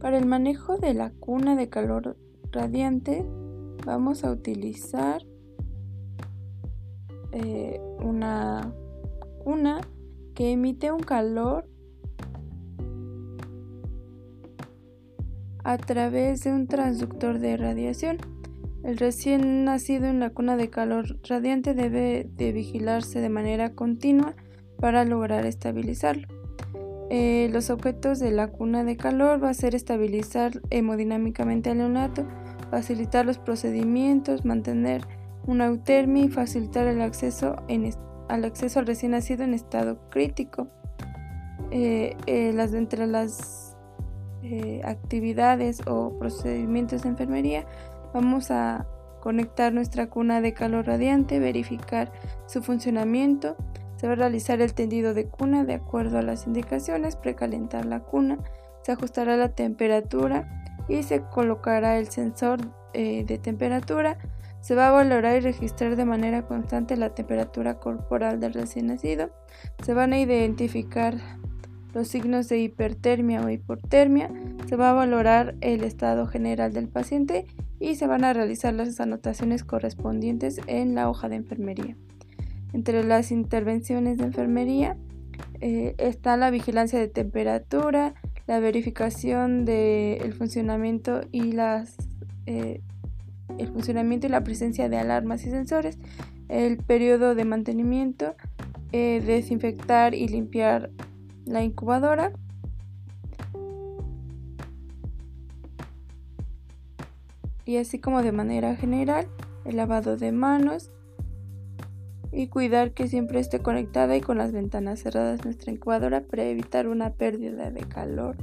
Para el manejo de la cuna de calor radiante vamos a utilizar eh, una cuna que emite un calor a través de un transductor de radiación. El recién nacido en la cuna de calor radiante debe de vigilarse de manera continua para lograr estabilizarlo. Eh, los objetos de la cuna de calor va a ser estabilizar hemodinámicamente al neonato, facilitar los procedimientos, mantener una eutermia y facilitar el acceso al acceso al recién nacido en estado crítico. Eh, eh, entre las actividades o procedimientos de enfermería vamos a conectar nuestra cuna de calor radiante, verificar su funcionamiento, se va a realizar el tendido de cuna de acuerdo a las indicaciones, precalentar la cuna, se ajustará la temperatura y se colocará el sensor eh, de temperatura. Se va a valorar y registrar de manera constante la temperatura corporal del recién nacido. Se van a identificar los signos de hipertermia o hipotermia. Se va a valorar el estado general del paciente y se van a realizar las anotaciones correspondientes en la hoja de enfermería. Entre las intervenciones de enfermería eh, está la vigilancia de temperatura, la verificación del funcionamiento y las eh, funcionamiento y la presencia de alarmas y sensores, el periodo de mantenimiento, eh, desinfectar y limpiar la incubadora, y así como de manera general el lavado de manos y cuidar que siempre esté conectada y con las ventanas cerradas nuestra incubadora para evitar una pérdida de calor.